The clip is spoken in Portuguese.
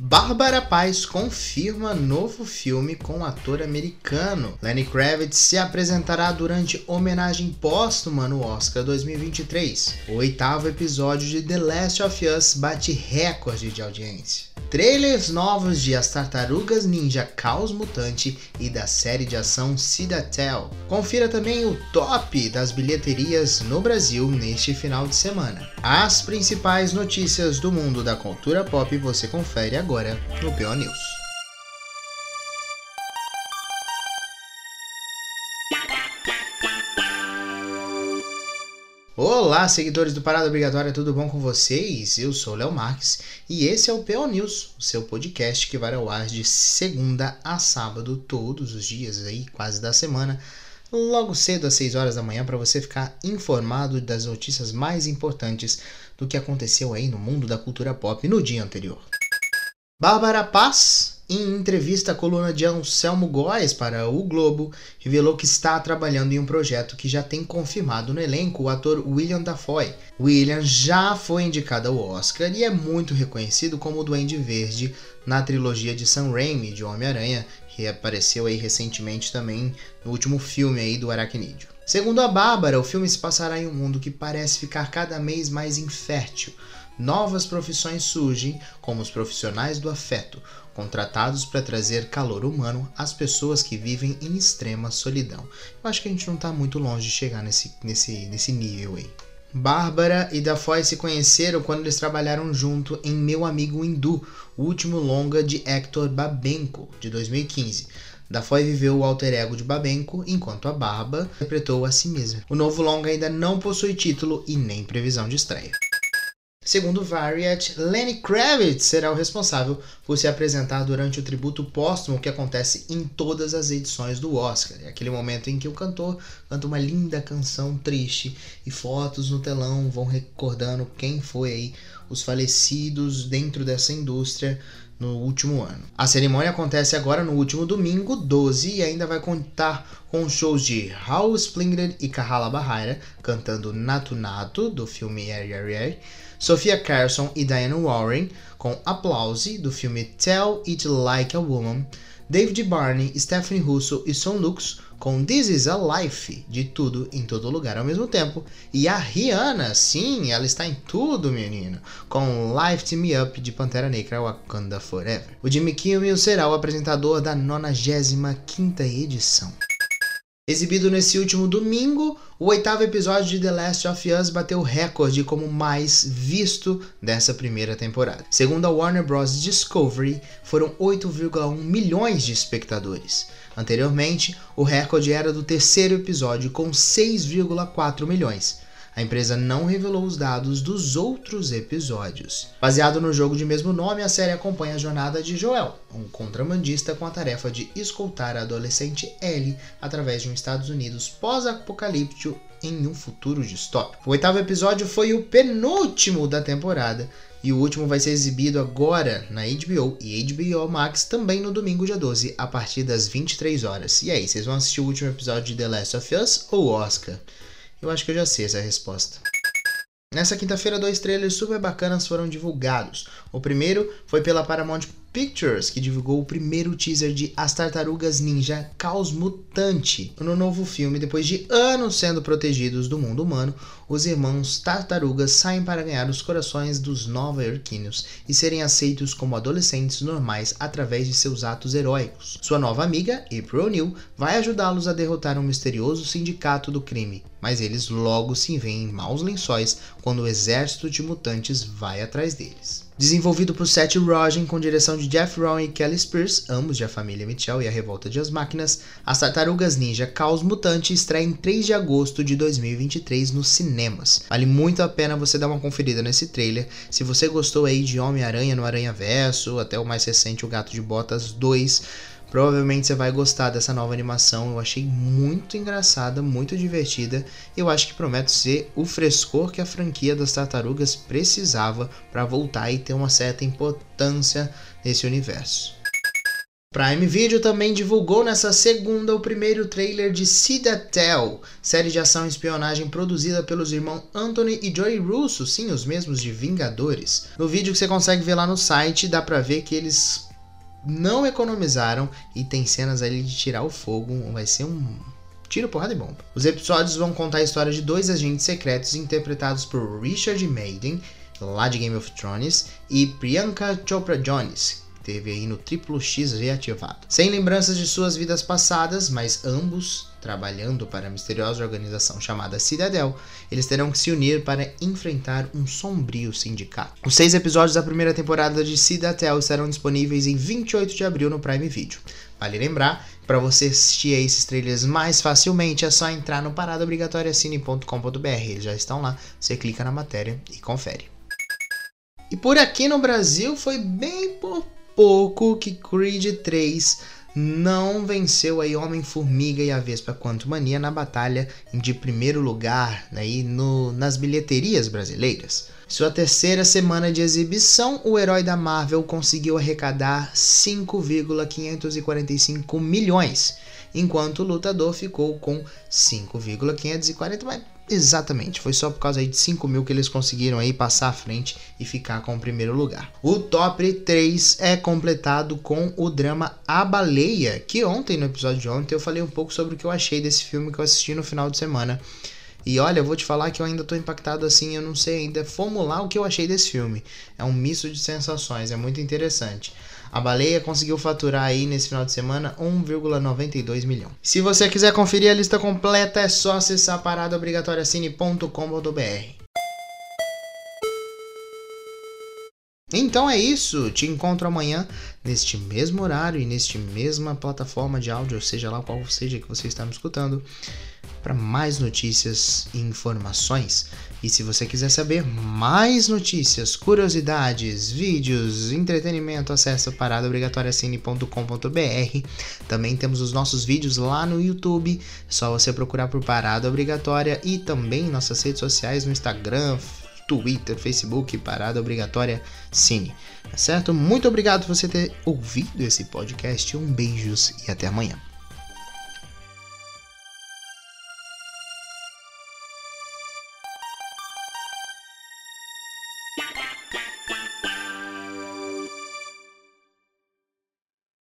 Bárbara Paz confirma novo filme com ator americano. Lenny Kravitz se apresentará durante homenagem póstuma no Oscar 2023. O oitavo episódio de The Last of Us bate recorde de audiência. Trailers novos de As Tartarugas Ninja Caos Mutante e da série de ação Citadel. Confira também o top das bilheterias no Brasil neste final de semana. As principais notícias do mundo da cultura pop você confere agora agora no PO News. Olá, seguidores do Parada Obrigatória, tudo bom com vocês? Eu sou o Léo Marques e esse é o PO News, o seu podcast que vai ao ar de segunda a sábado, todos os dias aí, quase da semana, logo cedo às 6 horas da manhã, para você ficar informado das notícias mais importantes do que aconteceu aí no mundo da cultura pop no dia anterior. Bárbara Paz, em entrevista à coluna de Anselmo Góes para o Globo, revelou que está trabalhando em um projeto que já tem confirmado no elenco o ator William Dafoe. William já foi indicado ao Oscar e é muito reconhecido como o Duende Verde na trilogia de Sam Raimi de Homem-Aranha, que apareceu aí recentemente também no último filme aí do Aracnídeo. Segundo a Bárbara, o filme se passará em um mundo que parece ficar cada vez mais infértil novas profissões surgem, como os profissionais do afeto, contratados para trazer calor humano às pessoas que vivem em extrema solidão. Eu acho que a gente não está muito longe de chegar nesse, nesse, nesse nível aí. Bárbara e Dafoe se conheceram quando eles trabalharam junto em Meu Amigo Hindu, o último longa de Hector Babenco, de 2015. Dafoe viveu o alter ego de Babenco, enquanto a Barba interpretou a si mesma. O novo longa ainda não possui título e nem previsão de estreia. Segundo Variety, Lenny Kravitz será o responsável por se apresentar durante o tributo póstumo que acontece em todas as edições do Oscar. É aquele momento em que o cantor canta uma linda canção triste e fotos no telão vão recordando quem foi aí os falecidos dentro dessa indústria no último ano. A cerimônia acontece agora no último domingo, 12, e ainda vai contar com shows de Hal Splingred e Kahala Bahaira cantando Natu Natu do filme Yari Yari Yari Sophia Carson e Diane Warren com Applause do filme Tell It Like a Woman, David Barney, Stephanie Russo e Son Lux com This Is a Life, de tudo em todo lugar ao mesmo tempo, e a Rihanna, sim, ela está em tudo, menino, com Life Me Up de Pantera Negra Wakanda Forever. O Jimmy Kimmel será o apresentador da 95ª edição. Exibido nesse último domingo, o oitavo episódio de The Last of Us bateu o recorde como mais visto dessa primeira temporada. Segundo a Warner Bros. Discovery, foram 8,1 milhões de espectadores. Anteriormente, o recorde era do terceiro episódio, com 6,4 milhões. A empresa não revelou os dados dos outros episódios. Baseado no jogo de mesmo nome, a série acompanha a jornada de Joel, um contrabandista com a tarefa de escoltar a adolescente Ellie através de um Estados Unidos pós-apocalíptico em um futuro distópico. O oitavo episódio foi o penúltimo da temporada e o último vai ser exibido agora na HBO e HBO Max também no domingo dia 12, a partir das 23 horas. E aí, vocês vão assistir o último episódio de The Last of Us ou Oscar? Eu acho que eu já sei essa resposta. Nessa quinta-feira, dois trailers super bacanas foram divulgados. O primeiro foi pela Paramount Pictures, que divulgou o primeiro teaser de As Tartarugas Ninja Caos Mutante. No novo filme, depois de anos sendo protegidos do mundo humano, os irmãos tartarugas saem para ganhar os corações dos nova-iorquinos e serem aceitos como adolescentes normais através de seus atos heróicos. Sua nova amiga, April O'Neil, vai ajudá-los a derrotar um misterioso sindicato do crime, mas eles logo se veem em maus lençóis quando o exército de mutantes vai atrás deles. Desenvolvido por Seth Rogen com direção de Jeff Rowan e Kelly Spears, ambos de A Família Mitchell e A Revolta de As Máquinas, As Tartarugas Ninja Caos Mutante estreia em 3 de agosto de 2023 nos cinemas. Vale muito a pena você dar uma conferida nesse trailer. Se você gostou aí de Homem-Aranha no Aranha Verso, até o mais recente O Gato de Botas 2, Provavelmente você vai gostar dessa nova animação. Eu achei muito engraçada, muito divertida. Eu acho que promete ser o frescor que a franquia das tartarugas precisava para voltar e ter uma certa importância nesse universo. Prime Video também divulgou nessa segunda o primeiro trailer de Citadel, série de ação e espionagem produzida pelos irmãos Anthony e Joey Russo, sim, os mesmos de Vingadores. No vídeo que você consegue ver lá no site, dá pra ver que eles não economizaram e tem cenas ali de tirar o fogo, vai ser um tiro, porrada e bomba. Os episódios vão contar a história de dois agentes secretos interpretados por Richard Madden, lá de Game of Thrones, e Priyanka Chopra Jones, teve aí no triplo X reativado. Sem lembranças de suas vidas passadas, mas ambos trabalhando para a misteriosa organização chamada Cidadel, eles terão que se unir para enfrentar um sombrio sindicato. Os seis episódios da primeira temporada de Cidadel estarão disponíveis em 28 de abril no Prime Video. Vale lembrar, para você assistir a esses trailers mais facilmente, é só entrar no paradaobrigatoriacine.com.br. Eles já estão lá, você clica na matéria e confere. E por aqui no Brasil foi bem por pouco que Creed 3 não venceu aí Homem-Formiga e a Vespa Quanto Mania na batalha de primeiro lugar aí no, nas bilheterias brasileiras. Sua terceira semana de exibição, o herói da Marvel conseguiu arrecadar 5,545 milhões, enquanto o lutador ficou com 5,540, mas Exatamente, foi só por causa aí de 5 mil que eles conseguiram aí passar à frente e ficar com o primeiro lugar. O top 3 é completado com o drama A Baleia, que ontem, no episódio de ontem, eu falei um pouco sobre o que eu achei desse filme que eu assisti no final de semana. E olha, eu vou te falar que eu ainda tô impactado assim, eu não sei ainda formular o que eu achei desse filme. É um misto de sensações, é muito interessante. A baleia conseguiu faturar aí nesse final de semana 1,92 milhão. Se você quiser conferir a lista completa, é só acessar paradaobrigatoriacine.com.br. Então é isso, te encontro amanhã neste mesmo horário e neste mesma plataforma de áudio, seja lá qual seja que você está me escutando para mais notícias e informações. E se você quiser saber mais notícias, curiosidades, vídeos, entretenimento, acesse paradaobrigatoriacine.com.br. Também temos os nossos vídeos lá no YouTube, é só você procurar por Parada Obrigatória e também nossas redes sociais no Instagram, Twitter, Facebook, Parada Obrigatória Cine. Tá certo? Muito obrigado por você ter ouvido esse podcast. Um beijos e até amanhã.